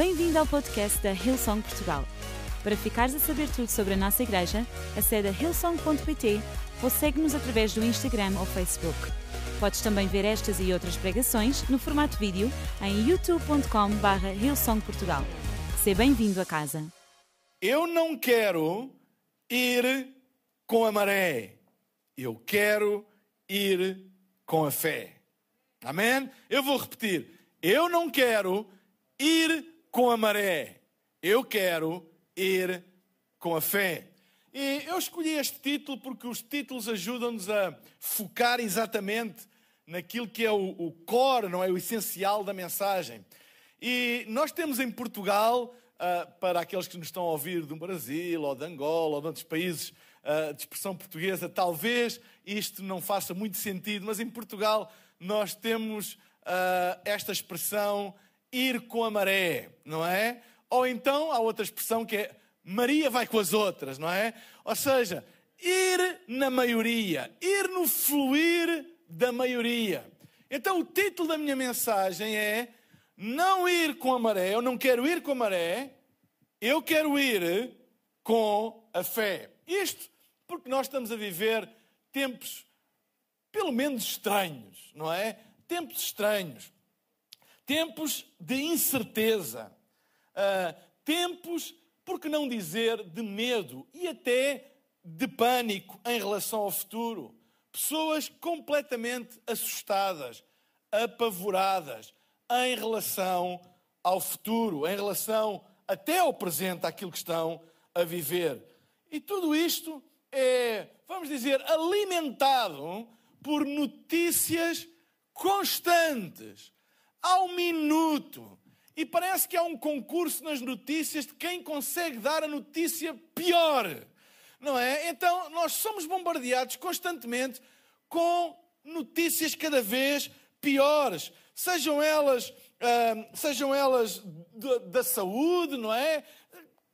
Bem-vindo ao podcast da Hillsong Portugal. Para ficares a saber tudo sobre a nossa igreja, acede a hillsong.pt ou segue-nos através do Instagram ou Facebook. Podes também ver estas e outras pregações no formato vídeo em youtube.com.br hillsongportugal. Seja bem-vindo a casa. Eu não quero ir com a maré. Eu quero ir com a fé. Amém? Eu vou repetir. Eu não quero ir com a maré. Eu quero ir com a fé. E eu escolhi este título porque os títulos ajudam-nos a focar exatamente naquilo que é o, o core, não é? O essencial da mensagem. E nós temos em Portugal, uh, para aqueles que nos estão a ouvir do Brasil, ou de Angola, ou de outros países uh, de expressão portuguesa, talvez isto não faça muito sentido, mas em Portugal nós temos uh, esta expressão ir com a maré, não é? Ou então há outra expressão que é Maria vai com as outras, não é? Ou seja, ir na maioria, ir no fluir da maioria. Então o título da minha mensagem é não ir com a maré, eu não quero ir com a maré, eu quero ir com a fé. Isto porque nós estamos a viver tempos pelo menos estranhos, não é? Tempos estranhos. Tempos de incerteza. Uh, tempos, por que não dizer, de medo e até de pânico em relação ao futuro. Pessoas completamente assustadas, apavoradas em relação ao futuro, em relação até ao presente, àquilo que estão a viver. E tudo isto é, vamos dizer, alimentado por notícias constantes, ao minuto. E parece que há um concurso nas notícias de quem consegue dar a notícia pior. Não é? Então, nós somos bombardeados constantemente com notícias cada vez piores. Sejam elas, uh, sejam elas da saúde, não é?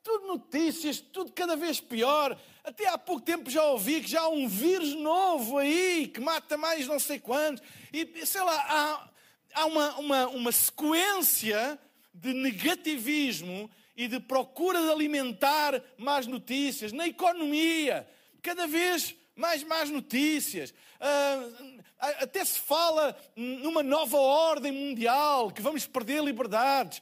Tudo notícias, tudo cada vez pior. Até há pouco tempo já ouvi que já há um vírus novo aí que mata mais não sei quantos. E sei lá, há, há uma, uma, uma sequência de negativismo e de procura de alimentar más notícias. Na economia, cada vez mais más notícias. Uh, até se fala numa nova ordem mundial, que vamos perder liberdades.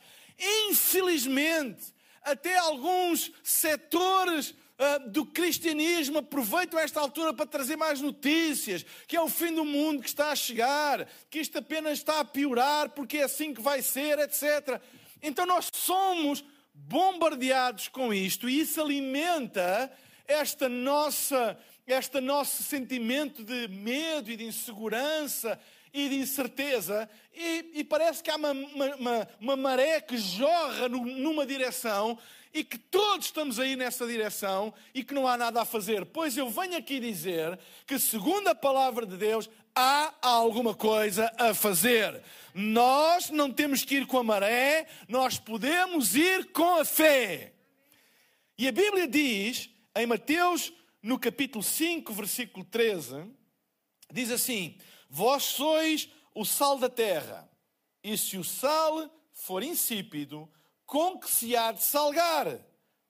Infelizmente, até alguns setores uh, do cristianismo aproveitam esta altura para trazer mais notícias, que é o fim do mundo que está a chegar, que isto apenas está a piorar porque é assim que vai ser, etc. Então nós somos bombardeados com isto e isso alimenta esta nossa, este nosso sentimento de medo e de insegurança e de incerteza, e, e parece que há uma, uma, uma, maré que jorra no, numa direção e que todos estamos aí nessa direção e que não há nada a fazer. Pois eu venho aqui dizer que, segundo a palavra de Deus, há alguma coisa a fazer. Nós não temos que ir com a maré, nós podemos ir com a fé. E a Bíblia diz, em Mateus, no capítulo 5, versículo 13, diz assim: Vós sois o sal da terra, e se o sal for insípido, com que se há de salgar?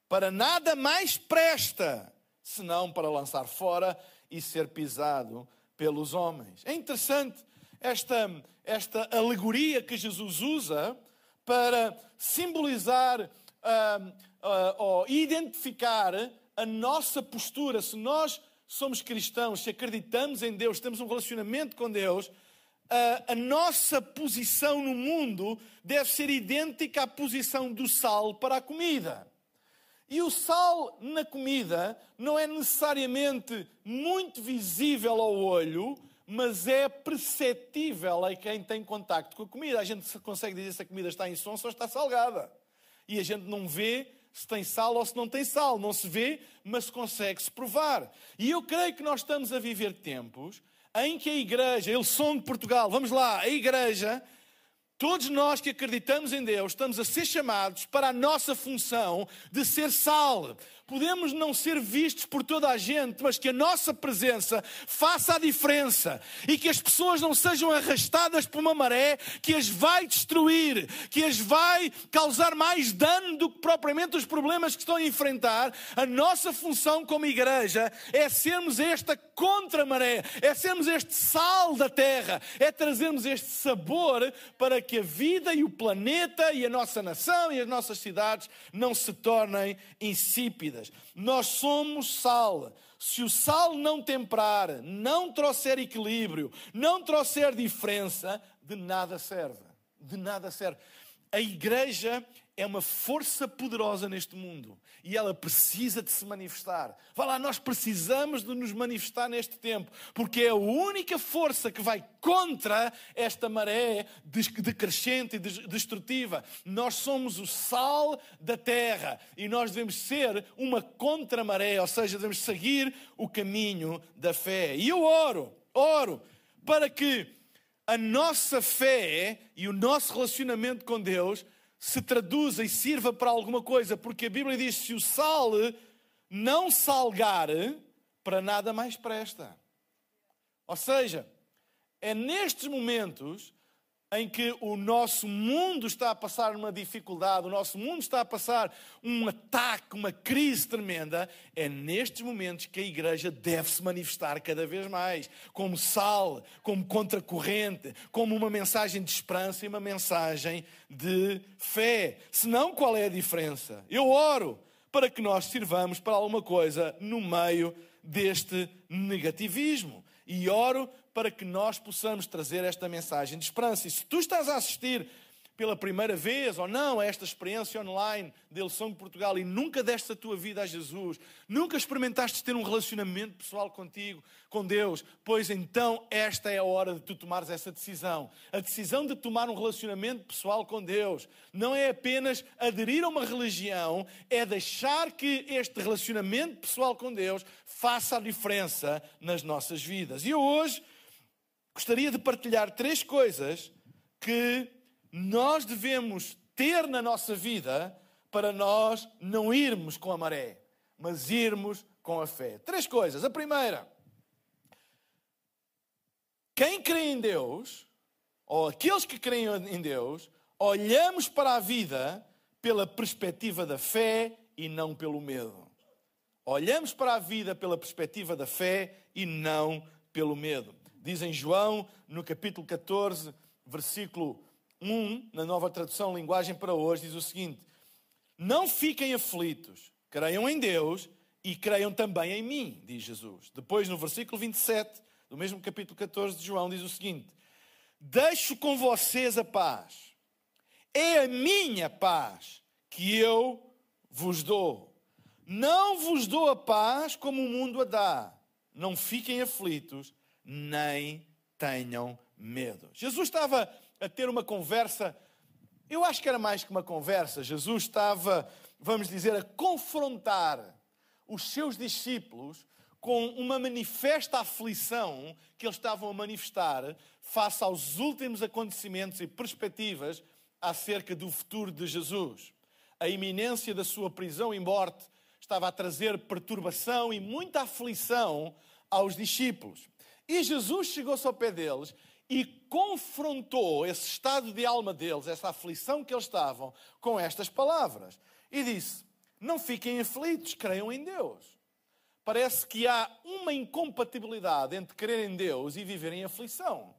Para nada mais presta, senão para lançar fora e ser pisado pelos homens. É interessante esta, esta alegoria que Jesus usa para simbolizar uh, uh, ou identificar a nossa postura. Se nós somos cristãos, se acreditamos em Deus, temos um relacionamento com Deus, a, a, nossa posição no mundo deve ser idêntica à posição do sal para a comida. E o sal na comida não é necessariamente muito visível ao olho, mas é perceptível a quem tem contacto com a comida. A gente consegue dizer se a comida está em som ou está salgada. E a gente não vê se tem sal ou se não tem sal. Não se vê, mas consegue-se provar. E eu creio que nós estamos a viver tempos em que a igreja, eles são de Portugal, vamos lá, a igreja Todos nós que acreditamos em Deus estamos a ser chamados para a nossa função de ser sal. Podemos não ser vistos por toda a gente, mas que a nossa presença faça a diferença e que as pessoas não sejam arrastadas por uma maré que as vai destruir, que as vai causar mais dano do que propriamente os problemas que estão a enfrentar. A nossa função como igreja é sermos esta contra-maré, é sermos este sal da terra, é trazermos este sabor para que a vida e o planeta e a nossa nação e as nossas cidades não se tornem insípidas. Nós somos sal. Se o sal não temperar, não trouxer equilíbrio, não trouxer diferença, de nada serve. De nada serve. A igreja é uma força poderosa neste mundo e ela precisa de se manifestar. Vá lá, nós precisamos de nos manifestar neste tempo, porque é a única força que vai contra esta maré decrescente e destrutiva. Nós somos o sal da terra e nós devemos ser uma contra-maré, ou seja, devemos seguir o caminho da fé. E eu oro, oro para que a nossa fé e o nosso relacionamento com Deus se traduza e sirva para alguma coisa, porque a Bíblia diz: se o sal não salgar, para nada mais presta. Ou seja, é nestes momentos em que o nosso mundo está a passar uma dificuldade, o nosso mundo está a passar um ataque, uma crise tremenda, é nestes momentos que a igreja deve se manifestar cada vez mais, como sal, como contracorrente, como uma mensagem de esperança e uma mensagem de fé. Senão, qual é a diferença? Eu oro para que nós sirvamos para alguma coisa no meio deste negativismo. E oro para que nós possamos trazer esta mensagem de esperança. E se tu estás a assistir pela primeira vez ou não a esta experiência online de Eleição de Portugal e nunca deste a tua vida a Jesus, nunca experimentaste ter um relacionamento pessoal contigo, com Deus, pois então esta é a hora de tu tomares essa decisão. A decisão de tomar um relacionamento pessoal com Deus não é apenas aderir a uma religião, é deixar que este relacionamento pessoal com Deus faça a diferença nas nossas vidas. E eu hoje gostaria de partilhar três coisas que nós devemos ter na nossa vida para nós não irmos com a maré, mas irmos com a fé. Três coisas. A primeira, quem crê em Deus, ou aqueles que creem em Deus, olhamos para a vida pela perspectiva da fé e não pelo medo. Olhamos para a vida pela perspectiva da fé e não pelo medo diz em João, no capítulo 14, versículo 1, na nova tradução linguagem para hoje, diz o seguinte: Não fiquem aflitos, creiam em Deus e creiam também em mim, diz Jesus. Depois, no versículo 27, do mesmo capítulo 14 de João, diz o seguinte: Deixo com vocês a paz, é a minha paz que eu vos dou. Não vos dou a paz como o mundo a dá. Não fiquem aflitos nem tenham medo. Jesus estava a ter uma conversa, eu acho que era mais que uma conversa, Jesus estava, vamos dizer, a confrontar os seus discípulos com uma manifesta aflição que eles estavam a manifestar face aos últimos acontecimentos e perspectivas acerca do futuro de Jesus. A iminência da sua prisão e morte estava a trazer perturbação e muita aflição aos discípulos. E Jesus chegou-se ao pé deles e confrontou esse estado de alma deles, essa aflição que eles estavam, com estas palavras. E disse: Não fiquem aflitos, creiam em Deus. Parece que há uma incompatibilidade entre crer em Deus e viver em aflição.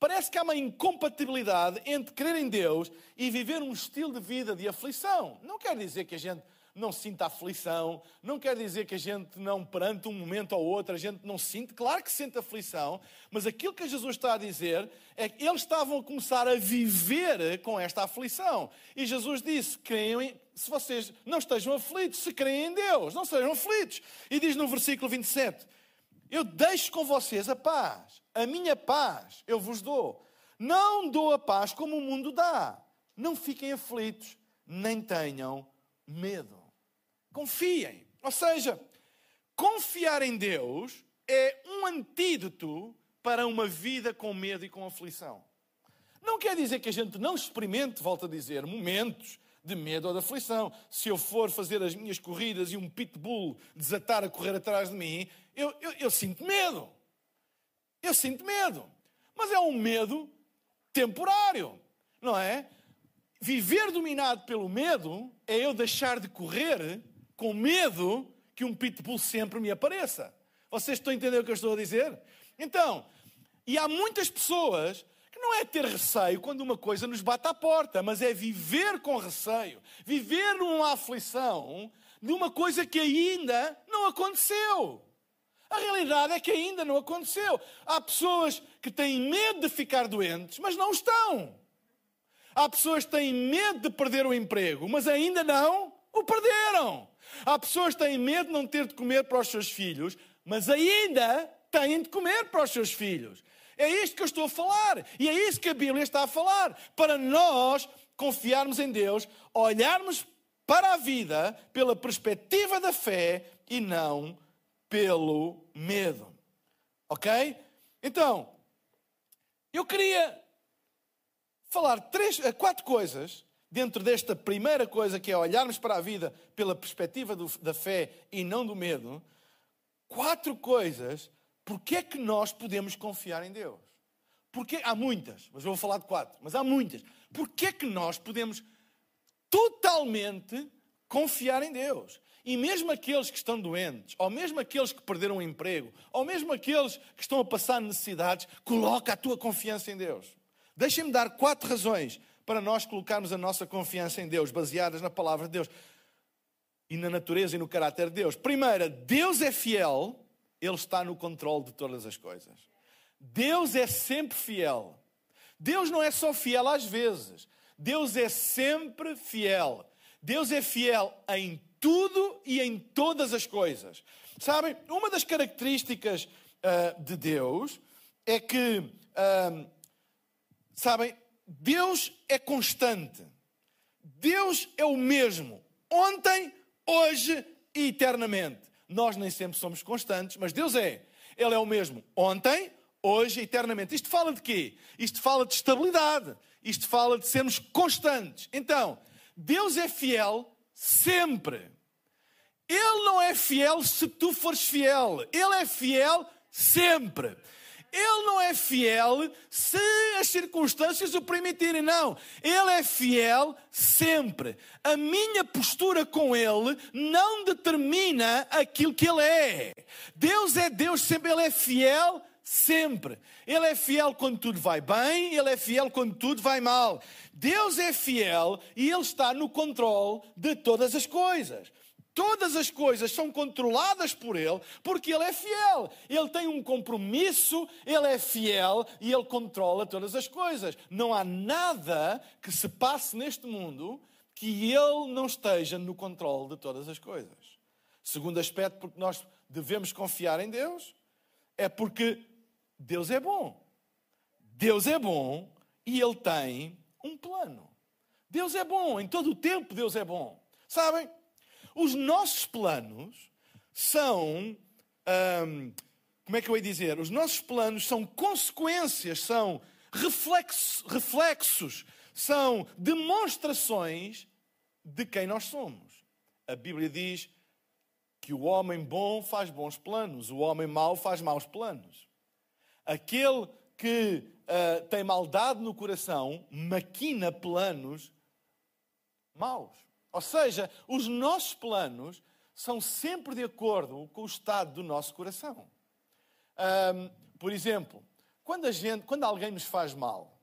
Parece que há uma incompatibilidade entre crer em Deus e viver um estilo de vida de aflição. Não quer dizer que a gente não sinta aflição, não quer dizer que a gente não, perante um momento ou outro, a gente não sente, claro que sente aflição, mas aquilo que Jesus está a dizer é que eles estavam a começar a viver com esta aflição. E Jesus disse: creem, se vocês não estejam aflitos, se creem em Deus, não sejam aflitos. E diz no versículo 27, eu deixo com vocês a paz, a minha paz eu vos dou. Não dou a paz como o mundo dá. Não fiquem aflitos, nem tenham medo. Confiem. Ou seja, confiar em Deus é um antídoto para uma vida com medo e com aflição. Não quer dizer que a gente não experimente, volto a dizer, momentos de medo ou de aflição. Se eu for fazer as minhas corridas e um pitbull desatar a correr atrás de mim, eu, eu, eu sinto medo. Eu sinto medo. Mas é um medo temporário, não é? Viver dominado pelo medo é eu deixar de correr com medo que um pitbull sempre me apareça. Vocês estão a entender o que eu estou a dizer? Então, e há muitas pessoas que não é ter receio quando uma coisa nos bate à porta, mas é viver com receio, viver numa aflição de uma coisa que ainda não aconteceu. A realidade é que ainda não aconteceu. Há pessoas que têm medo de ficar doentes, mas não estão. Há pessoas que têm medo de perder o emprego, mas ainda não o perderam. Há pessoas que têm medo de não ter de comer para os seus filhos, mas ainda têm de comer para os seus filhos. É isto que eu estou a falar. E é isso que a Bíblia está a falar. Para nós confiarmos em Deus, olharmos para a vida pela perspectiva da fé e não pelo medo. Ok? Então, eu queria falar três, eh, quatro coisas dentro desta primeira coisa que é olharmos para a vida pela perspectiva do, da fé e não do medo. Quatro coisas porque é que nós podemos confiar em Deus. Porque há muitas, mas vou falar de quatro, mas há muitas. Porque é que nós podemos totalmente confiar em Deus? E mesmo aqueles que estão doentes, ou mesmo aqueles que perderam o emprego, ou mesmo aqueles que estão a passar necessidades, coloca a tua confiança em Deus. Deixem-me dar quatro razões para nós colocarmos a nossa confiança em Deus, baseadas na palavra de Deus e na natureza e no caráter de Deus. Primeira, Deus é fiel, Ele está no controle de todas as coisas. Deus é sempre fiel. Deus não é só fiel às vezes, Deus é sempre fiel. Deus é fiel em tudo e em todas as coisas. Sabem, uma das características uh, de Deus é que, uh, sabem, Deus é constante. Deus é o mesmo, ontem, hoje e eternamente. Nós nem sempre somos constantes, mas Deus é. Ele é o mesmo ontem, hoje e eternamente. Isto fala de quê? Isto fala de estabilidade. Isto fala de sermos constantes. Então, Deus é fiel sempre. Ele não é fiel se tu fores fiel. Ele é fiel sempre. Ele não é fiel se as circunstâncias o permitirem, não. Ele é fiel sempre. A minha postura com Ele não determina aquilo que Ele é. Deus é Deus sempre, Ele é fiel sempre. Ele é fiel quando tudo vai bem, ele é fiel quando tudo vai mal. Deus é fiel e ele está no controle de todas as coisas. Todas as coisas são controladas por Ele, porque Ele é fiel. Ele tem um compromisso, Ele é fiel e Ele controla todas as coisas. Não há nada que se passe neste mundo que Ele não esteja no controle de todas as coisas. Segundo aspecto, porque nós devemos confiar em Deus, é porque Deus é bom. Deus é bom e Ele tem um plano. Deus é bom, em todo o tempo Deus é bom. Sabem? Os nossos planos são. Hum, como é que eu ia dizer? Os nossos planos são consequências, são reflexos, reflexos, são demonstrações de quem nós somos. A Bíblia diz que o homem bom faz bons planos, o homem mau faz maus planos. Aquele que uh, tem maldade no coração maquina planos maus. Ou seja, os nossos planos são sempre de acordo com o estado do nosso coração. Um, por exemplo, quando, gente, quando alguém nos faz mal,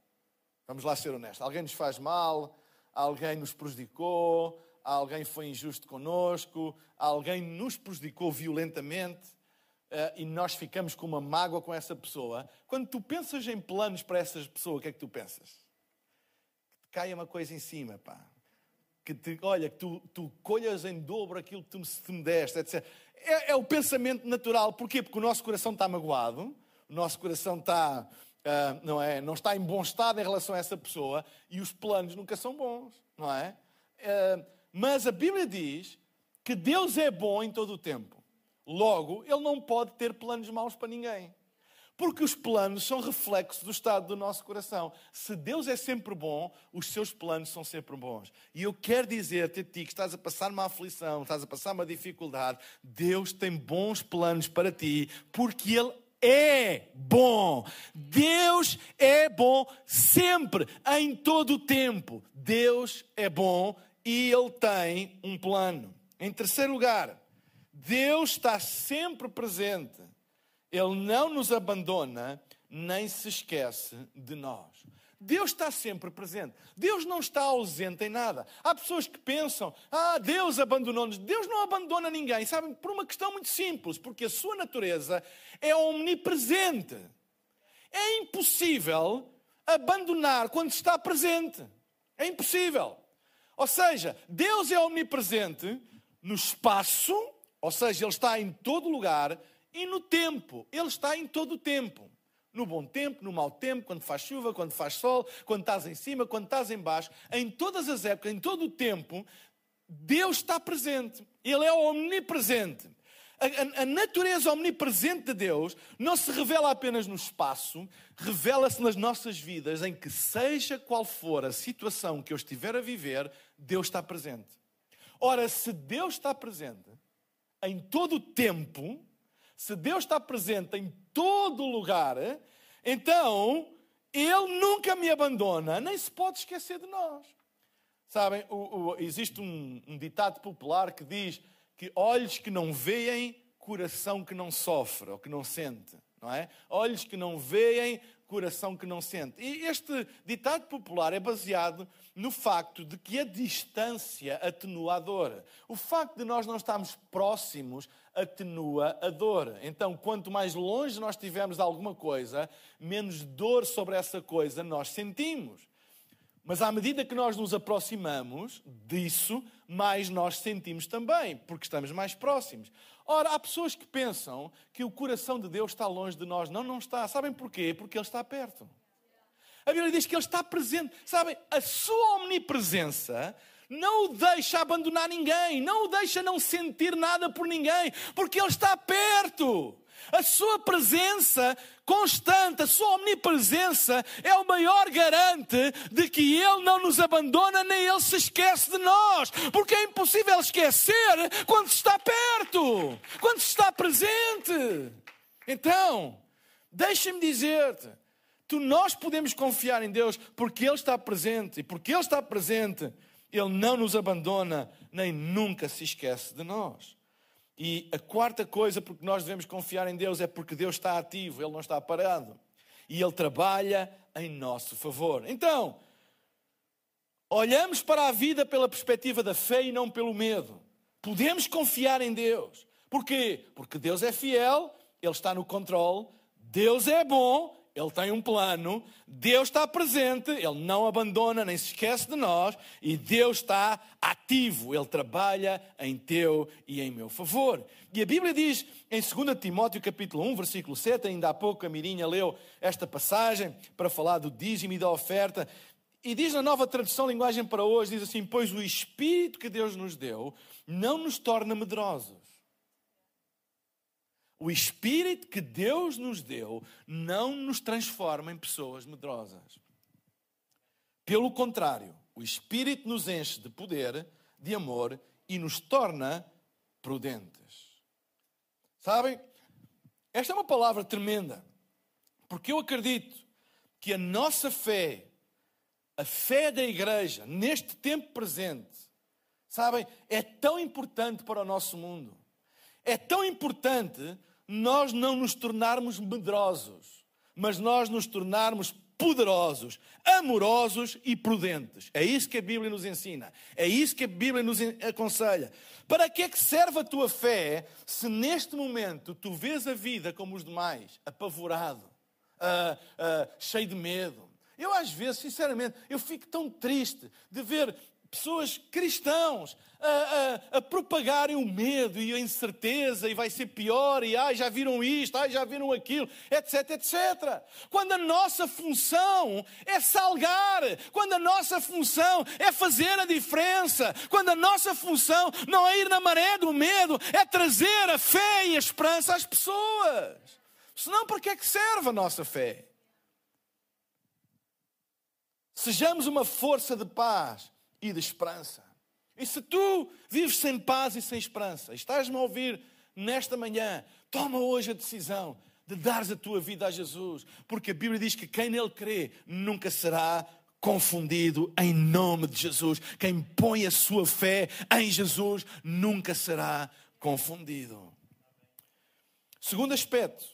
vamos lá ser honestos, alguém nos faz mal, alguém nos prejudicou, alguém foi injusto conosco, alguém nos prejudicou violentamente uh, e nós ficamos com uma mágoa com essa pessoa. Quando tu pensas em planos para essa pessoa, o que é que tu pensas? Que te caia uma coisa em cima, pá que te, olha, que tu, tu colhas em dobro aquilo que tu me deste, etc. É, é, o pensamento natural. Porquê? Porque o nosso coração está magoado, o nosso coração está, uh, não, é, não está em bom estado em relação a essa pessoa e os planos nunca são bons, não é? Uh, mas a Bíblia diz que Deus é bom em todo o tempo. Logo, Ele não pode ter planos maus para ninguém. Porque os planos são reflexo do estado do nosso coração. Se Deus é sempre bom, os seus planos são sempre bons. E eu quero dizer-te a ti que estás a passar uma aflição, estás a passar uma dificuldade, Deus tem bons planos para ti, porque Ele é bom. Deus é bom sempre, em todo o tempo. Deus é bom e Ele tem um plano. Em terceiro lugar, Deus está sempre presente ele não nos abandona, nem se esquece de nós. Deus está sempre presente. Deus não está ausente em nada. Há pessoas que pensam: ah, Deus abandonou-nos. Deus não abandona ninguém, sabem? Por uma questão muito simples, porque a sua natureza é omnipresente. É impossível abandonar quando está presente. É impossível. Ou seja, Deus é omnipresente no espaço, ou seja, Ele está em todo lugar, e no tempo. Ele está em todo o tempo. No bom tempo, no mau tempo, quando faz chuva, quando faz sol, quando estás em cima, quando estás em baixo, em todas as épocas, em todo o tempo, Deus está presente. Ele é omnipresente. A, a, a, natureza omnipresente de Deus não se revela apenas no espaço, revela-se nas nossas vidas, em que, seja qual for a situação que eu estiver a viver, Deus está presente. Ora, se Deus está presente em todo o tempo, se Deus está presente em todo lugar, então Ele nunca me abandona, nem se pode esquecer de nós. Sabem, o, o, existe um, um ditado popular que diz que olhos que não veem, coração que não sofre ou que não sente, não é? Olhos que não veem, coração que não sente. E este ditado popular é baseado no facto de que a distância atenua a dor. O facto de nós não estarmos próximos atenua a dor. Então, quanto mais longe nós estivermos de alguma coisa, menos dor sobre essa coisa nós sentimos. Mas à medida que nós nos aproximamos disso, mais nós sentimos também, porque estamos mais próximos. Ora, há pessoas que pensam que o coração de Deus está longe de nós. Não, não está. Sabem porquê? Porque Ele está perto. A Bíblia diz que Ele está presente. Sabem, a sua omnipresença não o deixa abandonar ninguém, não o deixa não sentir nada por ninguém, porque Ele está perto. A sua presença constante, a sua omnipresença é o maior garante de que Ele não nos abandona nem Ele se esquece de nós, porque é impossível esquecer quando se está perto, quando se está presente. Então, deixa-me dizer-te, tu, nós podemos confiar em Deus porque Ele está presente, e porque Ele está presente, Ele não nos abandona nem nunca se esquece de nós. E a quarta coisa porque nós devemos confiar em Deus é porque Deus está ativo, Ele não está parado. E Ele trabalha em nosso favor. Então, olhamos para a vida pela perspectiva da fé e não pelo medo. Podemos confiar em Deus. Porquê? Porque Deus é fiel, Ele está no controle, Deus é bom ele tem um plano, Deus está presente, Ele não abandona nem se esquece de nós e Deus está ativo, Ele trabalha em teu e em meu favor. E a Bíblia diz em 2 Timóteo capítulo 1, versículo 7, ainda há pouco a Mirinha leu esta passagem para falar do dízimo e da oferta, e diz na nova tradução linguagem para hoje, diz assim, pois o Espírito que Deus nos deu não nos torna medrosos o Espírito que Deus nos deu não nos transforma em pessoas medrosas. Pelo contrário, o Espírito nos enche de poder, de amor e nos torna prudentes. Sabem? Esta é uma palavra tremenda, porque eu acredito que a nossa fé, a fé da igreja, neste tempo presente, sabem, é tão importante para o nosso mundo. É tão importante nós não nos tornarmos medrosos, mas nós nos tornarmos poderosos, amorosos e prudentes. É isso que a Bíblia nos ensina. É isso que a Bíblia nos aconselha. Para que é que serve a tua fé se neste momento tu vês a vida como os demais, apavorado, uh, uh, cheio de medo? Eu às vezes, sinceramente, eu fico tão triste de ver pessoas cristãos a, a, a, propagarem o medo e a incerteza e vai ser pior e ai, já viram isto, ai, já viram aquilo, etc, etc. Quando a nossa função é salgar, quando a nossa função é fazer a diferença, quando a nossa função não é ir na maré do medo, é trazer a fé e a esperança às pessoas. Senão, para que é que serve a nossa fé? Sejamos uma força de paz e de esperança. E se tu vives sem paz e sem esperança, estás-me a ouvir nesta manhã, toma hoje a decisão de dares a tua vida a Jesus, porque a Bíblia diz que quem nele crê nunca será confundido em nome de Jesus. Quem põe a sua fé em Jesus nunca será confundido. Segundo aspecto,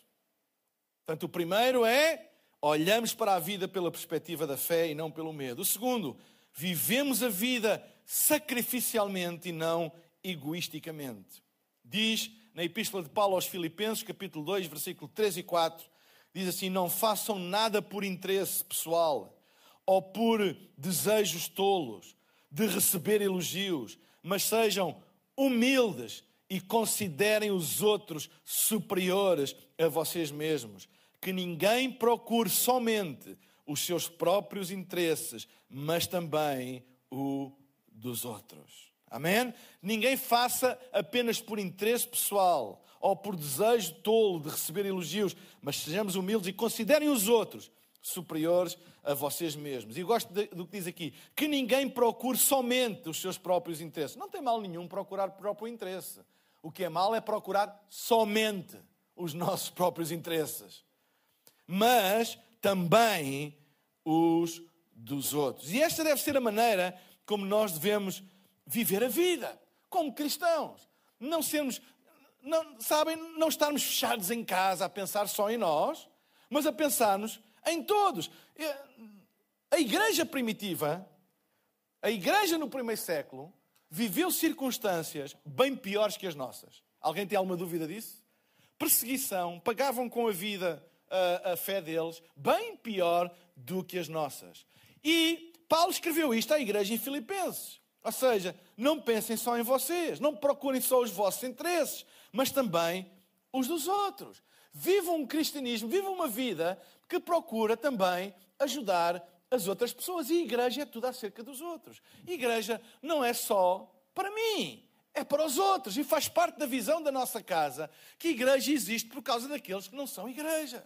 portanto, o primeiro é olhamos para a vida pela perspectiva da fé e não pelo medo. O segundo, vivemos a vida sacrificialmente e não egoisticamente. Diz na Epístola de Paulo aos Filipenses, capítulo 2, versículo 3 e 4, diz assim: Não façam nada por interesse pessoal ou por desejos tolos de receber elogios, mas sejam humildes e considerem os outros superiores a vocês mesmos. Que ninguém procure somente os seus próprios interesses, mas também o dos outros. Amém? Ninguém faça apenas por interesse pessoal ou por desejo tolo de receber elogios, mas sejamos humildes e considerem os outros superiores a vocês mesmos. E gosto do que diz aqui: que ninguém procure somente os seus próprios interesses. Não tem mal nenhum procurar o próprio interesse. O que é mal é procurar somente os nossos próprios interesses, mas também os dos outros. E esta deve ser a maneira como nós devemos viver a vida, como cristãos. Não sermos, não, sabem, não estarmos fechados em casa a pensar só em nós, mas a pensar-nos em todos. A igreja primitiva, a igreja no primeiro século, viveu circunstâncias bem piores que as nossas. Alguém tem alguma dúvida disso? Perseguição, pagavam com a vida a, a fé deles, bem pior do que as nossas. E Paulo escreveu isto à igreja em Filipenses. Ou seja, não pensem só em vocês, não procurem só os vossos interesses, mas também os dos outros. Vivam um cristianismo, vivam uma vida que procura também ajudar as outras pessoas. E igreja é tudo acerca dos outros. Igreja não é só para mim, é para os outros. E faz parte da visão da nossa casa que igreja existe por causa daqueles que não são igreja.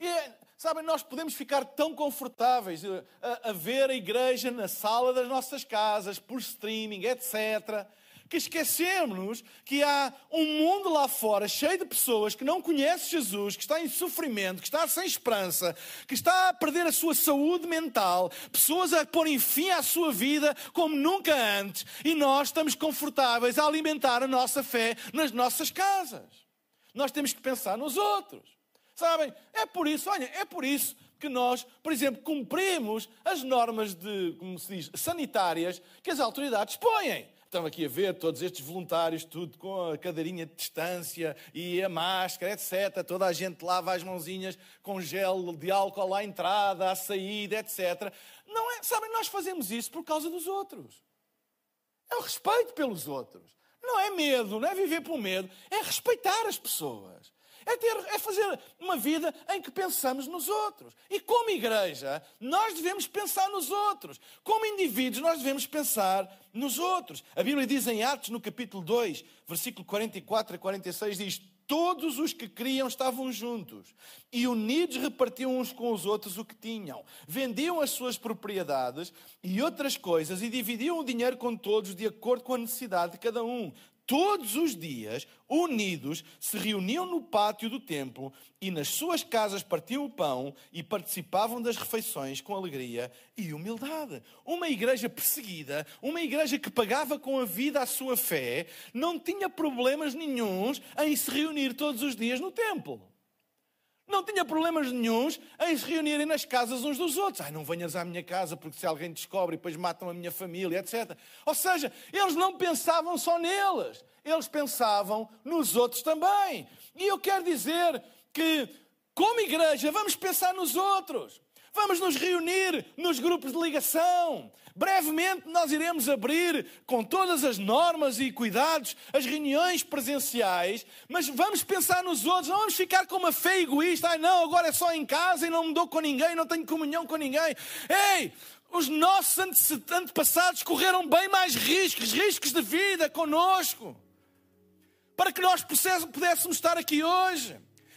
E, sabem, nós podemos ficar tão confortáveis eh, a, a ver a igreja na sala das nossas casas, por streaming, etc que esquecemos que há um mundo lá fora cheio de pessoas que não conhecem Jesus, que está em sofrimento, que está sem esperança, que está a perder a sua saúde mental, pessoas a porem fim à sua vida como nunca antes, e nós estamos confortáveis a alimentar a nossa fé nas nossas casas. Nós temos que pensar nos outros. Sabem? É por isso, olha, é por isso que nós, por exemplo, cumprimos as normas de, como se diz, sanitárias que as autoridades põem. Estão aqui a ver todos estes voluntários, tudo com a cadeirinha de distância e a máscara, etc. Toda a gente lava as mãozinhas com gel de álcool à entrada, à saída, etc. Não é, sabem, nós fazemos isso por causa dos outros. É o respeito pelos outros. Não é medo, não é viver por medo, é respeitar as pessoas. É, ter, é fazer uma vida em que pensamos nos outros. E como igreja, nós devemos pensar nos outros. Como indivíduos, nós devemos pensar nos outros. A Bíblia diz em Atos, no capítulo 2, versículo 44 a 46, diz: Todos os que criam estavam juntos e unidos repartiam uns com os outros o que tinham. Vendiam as suas propriedades e outras coisas e dividiam o dinheiro com todos de acordo com a necessidade de cada um todos os dias, unidos, se reuniam no pátio do templo e nas suas casas partiam o pão e participavam das refeições com alegria e humildade. Uma igreja perseguida, uma igreja que pagava com a vida a sua fé, não tinha problemas nenhums em se reunir todos os dias no templo. Não tinha problemas nenhums em se reunirem nas casas uns dos outros. Ai, não venhas à minha casa porque se alguém descobre, depois matam a minha família, etc. Ou seja, eles não pensavam só neles, eles pensavam nos outros também. E eu quero dizer que, como igreja, vamos pensar nos outros. Vamos nos reunir nos grupos de ligação. Brevemente nós iremos abrir, com todas as normas e cuidados, as reuniões presenciais, mas vamos pensar nos outros, não vamos ficar com uma fé egoísta. Ai não, agora é só em casa e não me dou com ninguém, não tenho comunhão com ninguém. Ei, os nossos antepassados correram bem mais riscos, riscos de vida conosco, para que nós pudéssemos estar aqui hoje.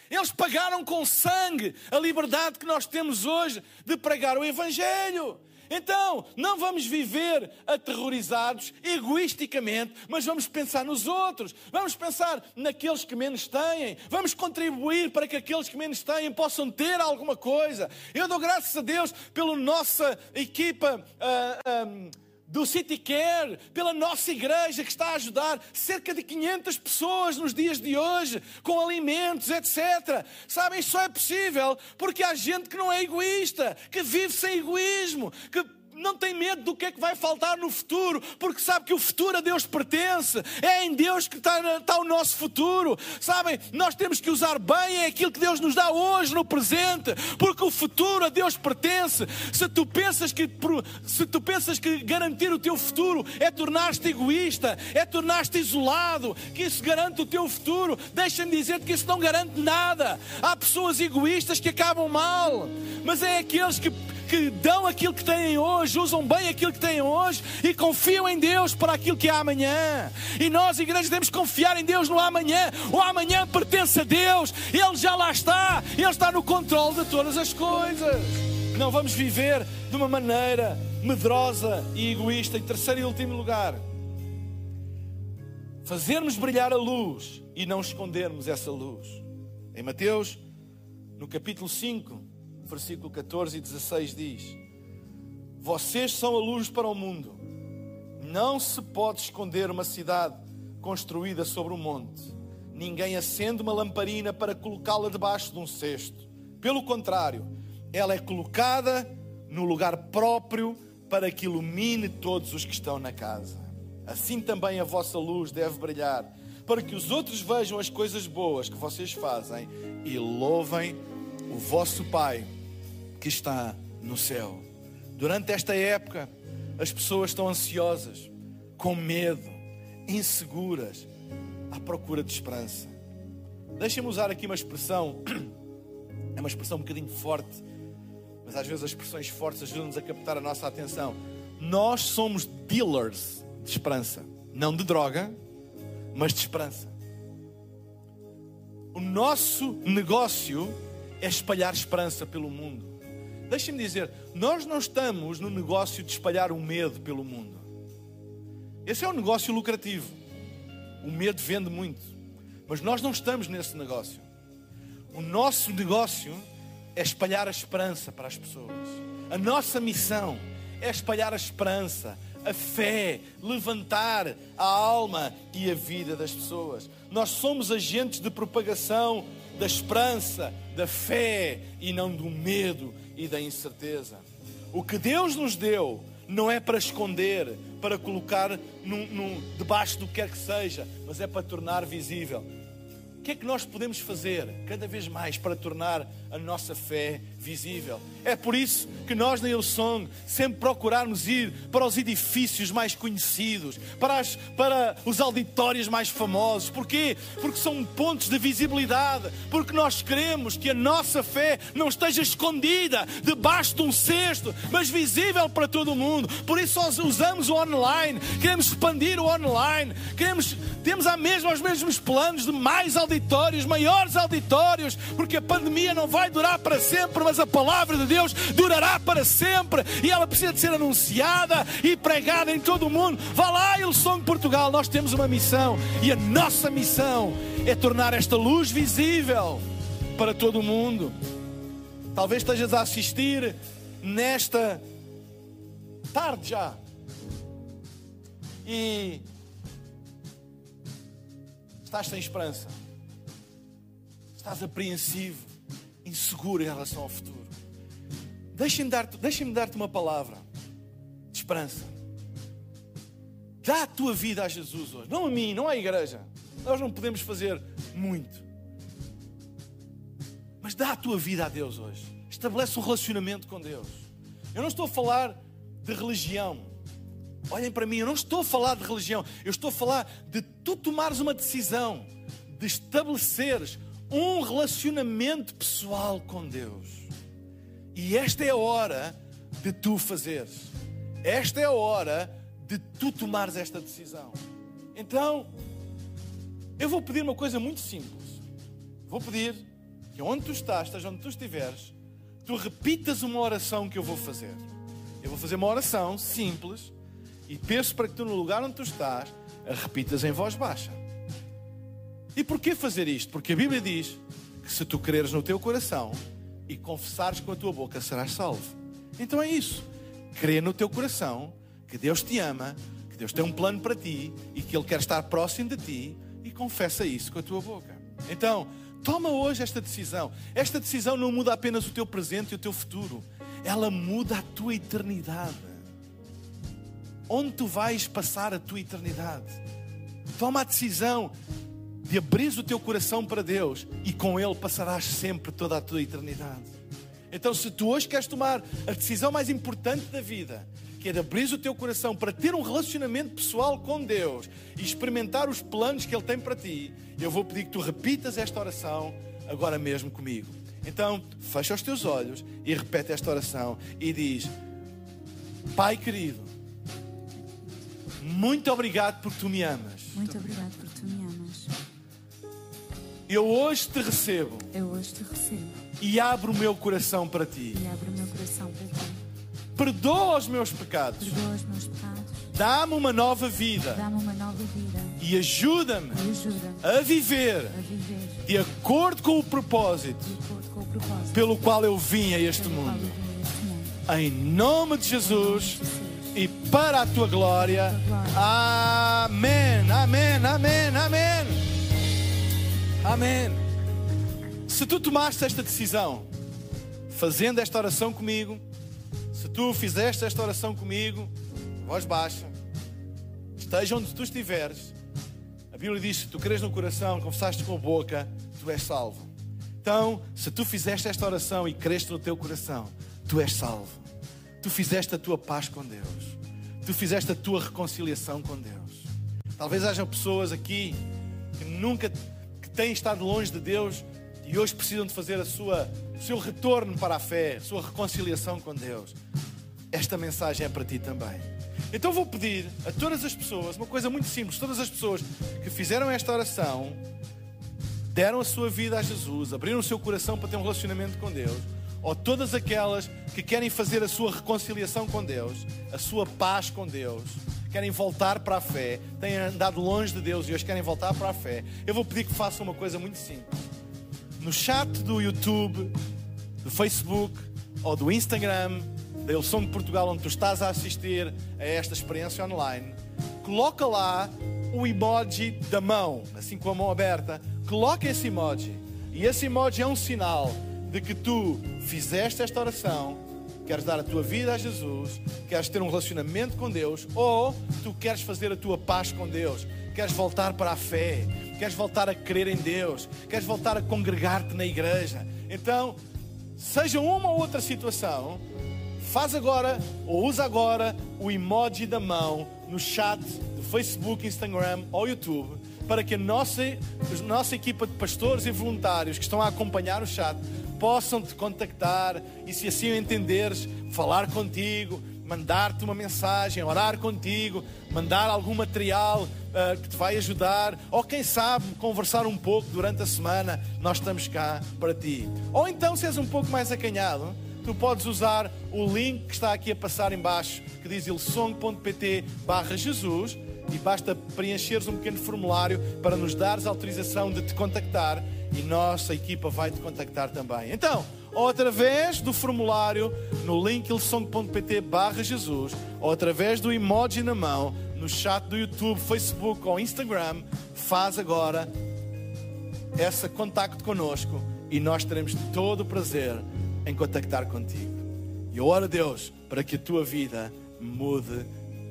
Eles pagaram com sangue a liberdade que nós temos hoje de pregar o Evangelho. Então, não vamos viver aterrorizados, egoisticamente, mas vamos pensar nos outros, vamos pensar naqueles que menos têm, vamos contribuir para que aqueles que menos têm possam ter alguma coisa. Eu dou graças a Deus pela nossa equipa. Uh, uh, do City Care, pela nossa igreja que está a ajudar cerca de 500 pessoas nos dias de hoje, com alimentos, etc. Sabem, só é possível porque há gente que não é egoísta, que vive sem egoísmo, que não tem medo do que é que vai faltar no futuro, porque sabe que o futuro a Deus pertence, é em Deus que está, está, o nosso futuro. Sabem, nós temos que usar bem é aquilo que Deus nos dá hoje, no presente, porque o futuro a Deus pertence. Se tu pensas que, se tu pensas que garantir o teu futuro é tornar-te egoísta, é tornar-te isolado, que isso garante o teu futuro, deixa-me dizer-te que isso não garante nada. Há pessoas egoístas que acabam mal, mas é aqueles que que dão aquilo que têm hoje, usam bem aquilo que têm hoje e confiam em Deus para aquilo que é amanhã. E nós, igreja, devemos confiar em Deus no amanhã. O amanhã pertence a Deus, Ele já lá está, Ele está no controle de todas as coisas. Não vamos viver de uma maneira medrosa e egoísta. Em terceiro e último lugar, fazermos brilhar a luz e não escondermos essa luz. Em Mateus, no capítulo 5, versículo 14 e 16 diz: Vocês são a luz para o mundo. Não se pode esconder uma cidade construída sobre um monte. Ninguém acende uma lamparina para colocá-la debaixo de um cesto. Pelo contrário, ela é colocada no lugar próprio para que ilumine todos os que estão na casa. Assim também a vossa luz deve brilhar, para que os outros vejam as coisas boas que vocês fazem e louvem o vosso Pai que está no céu. Durante esta época, as pessoas estão ansiosas, com medo, inseguras, à procura de esperança. Deixem-me usar aqui uma expressão, é uma expressão um bocadinho forte, mas às vezes as expressões fortes ajudam-nos a captar a nossa atenção. Nós somos dealers de esperança, não de droga, mas de esperança. O nosso negócio é espalhar esperança pelo mundo. Deixem-me dizer, nós não estamos no negócio de espalhar o medo pelo mundo. Esse é um negócio lucrativo. O medo vende muito. Mas nós não estamos nesse negócio. O nosso negócio é espalhar a esperança para as pessoas. A nossa missão é espalhar a esperança, a fé, levantar a alma e a vida das pessoas. Nós somos agentes de propagação da esperança, da fé e não do medo e da incerteza. O que Deus nos deu não é para esconder, para colocar num, debaixo do que quer que seja, mas é para tornar visível. O que é que nós podemos fazer cada vez mais para tornar a nossa fé visível. É por isso que nós na Hillsong sempre procurarmos ir para os edifícios mais conhecidos, para, as, para os auditórios mais famosos. Porquê? Porque são pontos de visibilidade, porque nós queremos que a nossa fé não esteja escondida debaixo de um cesto, mas visível para todo o mundo. Por isso nós usamos o online, queremos expandir o online, queremos, temos a mesma, os mesmos planos de mais auditórios, maiores auditórios, porque a pandemia não vai vai durar para sempre, mas a palavra de Deus durará para sempre e ela precisa de ser anunciada e pregada em todo o mundo. Vá lá, Ilson Portugal, nós temos uma missão e a nossa missão é tornar esta luz visível para todo o mundo. Talvez estejas a assistir nesta tarde já. E estás sem esperança. Estás apreensivo inseguro em relação ao futuro. Deixa-me dar-te deixa dar uma palavra de esperança. Dá a tua vida a Jesus hoje, não a mim, não à igreja. Nós não podemos fazer muito. Mas dá a tua vida a Deus hoje. Estabelece um relacionamento com Deus. Eu não estou a falar de religião. Olhem para mim, eu não estou a falar de religião. Eu estou a falar de tu tomares uma decisão, de estabeleceres um relacionamento pessoal com Deus. E esta é a hora de tu fazeres. Esta é a hora de tu tomares esta decisão. Então, eu vou pedir uma coisa muito simples. Vou pedir que onde tu estás, esteja onde tu estiveres, tu repitas uma oração que eu vou fazer. Eu vou fazer uma oração simples e peço para que tu, no lugar onde tu estás, a repitas em voz baixa. E porquê fazer isto? Porque a Bíblia diz que se tu creres no teu coração e confessares com a tua boca, serás salvo. Então é isso. Crê no teu coração que Deus te ama, que Deus tem um plano para ti e que Ele quer estar próximo de ti e confessa isso com a tua boca. Então, toma hoje esta decisão. Esta decisão não muda apenas o teu presente e o teu futuro, ela muda a tua eternidade. Onde tu vais passar a tua eternidade? Toma a decisão de abrir o teu coração para Deus e com Ele passarás sempre toda a tua eternidade. Então, se tu hoje queres tomar a decisão mais importante da vida, que é de abrir o teu coração para ter um relacionamento pessoal com Deus e experimentar os planos que Ele tem para ti, eu vou pedir que tu repitas esta oração agora mesmo comigo. Então, fecha os teus olhos e repete esta oração e diz: Pai querido, muito obrigado porque tu me amas. Muito obrigado porque. Eu hoje te recebo Eu hoje te recebo e abro o meu coração para ti. e abro o meu coração para ti. Perdoa os meus pecados. Perdoa os meus pecados, Dá-me uma nova vida dá-me uma nova vida e ajuda-me ajuda-me a viver a viver de acordo com o propósito de com o propósito pelo qual eu vim a este eu mundo. vim a este mundo. Em nome de Jesus Jesus. e para a tua glória. Amém. Amém. Amém. Amém. Amém. Se tu tomaste esta decisão, fazendo esta oração comigo, se tu fizeste esta oração comigo, voz baixa, esteja onde tu estiveres, a Bíblia diz: se tu creres no coração, confessaste com a boca, tu és salvo. Então, se tu fizeste esta oração e creste no teu coração, tu és salvo. Tu fizeste a tua paz com Deus. Tu fizeste a tua reconciliação com Deus. Talvez haja pessoas aqui que nunca têm estado longe de Deus e hoje precisam de fazer a sua, o seu retorno para a fé, a sua reconciliação com Deus. Esta mensagem é para ti também. Então vou pedir a todas as pessoas, uma coisa muito simples, todas as pessoas que fizeram esta oração, deram a sua vida a Jesus, abriram o seu coração para ter um relacionamento com Deus, ou todas aquelas que querem fazer a sua reconciliação com Deus, a sua paz com Deus, querem voltar para a fé, têm andado longe de Deus e hoje querem voltar para a fé, eu vou pedir que façam uma coisa muito simples. No chat do YouTube, do Facebook ou do Instagram, da Ilson de Portugal, onde tu estás a assistir a esta experiência online, coloca lá o emoji da mão, assim com a mão aberta. Coloca esse emoji. E esse emoji é um sinal de que tu fizeste esta oração, queres dar a tua vida a Jesus, queres ter um relacionamento com Deus, ou tu queres fazer a tua paz com Deus, queres voltar para a fé, queres voltar a crer em Deus, queres voltar a congregar-te na igreja. Então, seja uma ou outra situação, faz agora ou usa agora o emoji da mão no chat do Facebook, Instagram ou YouTube para que a nossa, a nossa equipa de pastores e voluntários que estão a acompanhar o chat possam te contactar e, se assim o entenderes, falar contigo, mandar-te uma mensagem, orar contigo, mandar algum material uh, que te vai ajudar, ou quem sabe conversar um pouco durante a semana. Nós estamos cá para ti. Ou então, se és um pouco mais acanhado, tu podes usar o link que está aqui a passar em baixo, que diz ilsong.pt barra Jesus e basta preencheres um pequeno formulário para nos dares autorização de te contactar e nossa equipa vai te contactar também. Então, ou através do formulário no link barra Jesus, ou através do emoji na mão, no chat do YouTube, Facebook ou Instagram, faz agora esse contacto connosco e nós teremos todo o prazer em contactar contigo. E eu oro a Deus para que a tua vida mude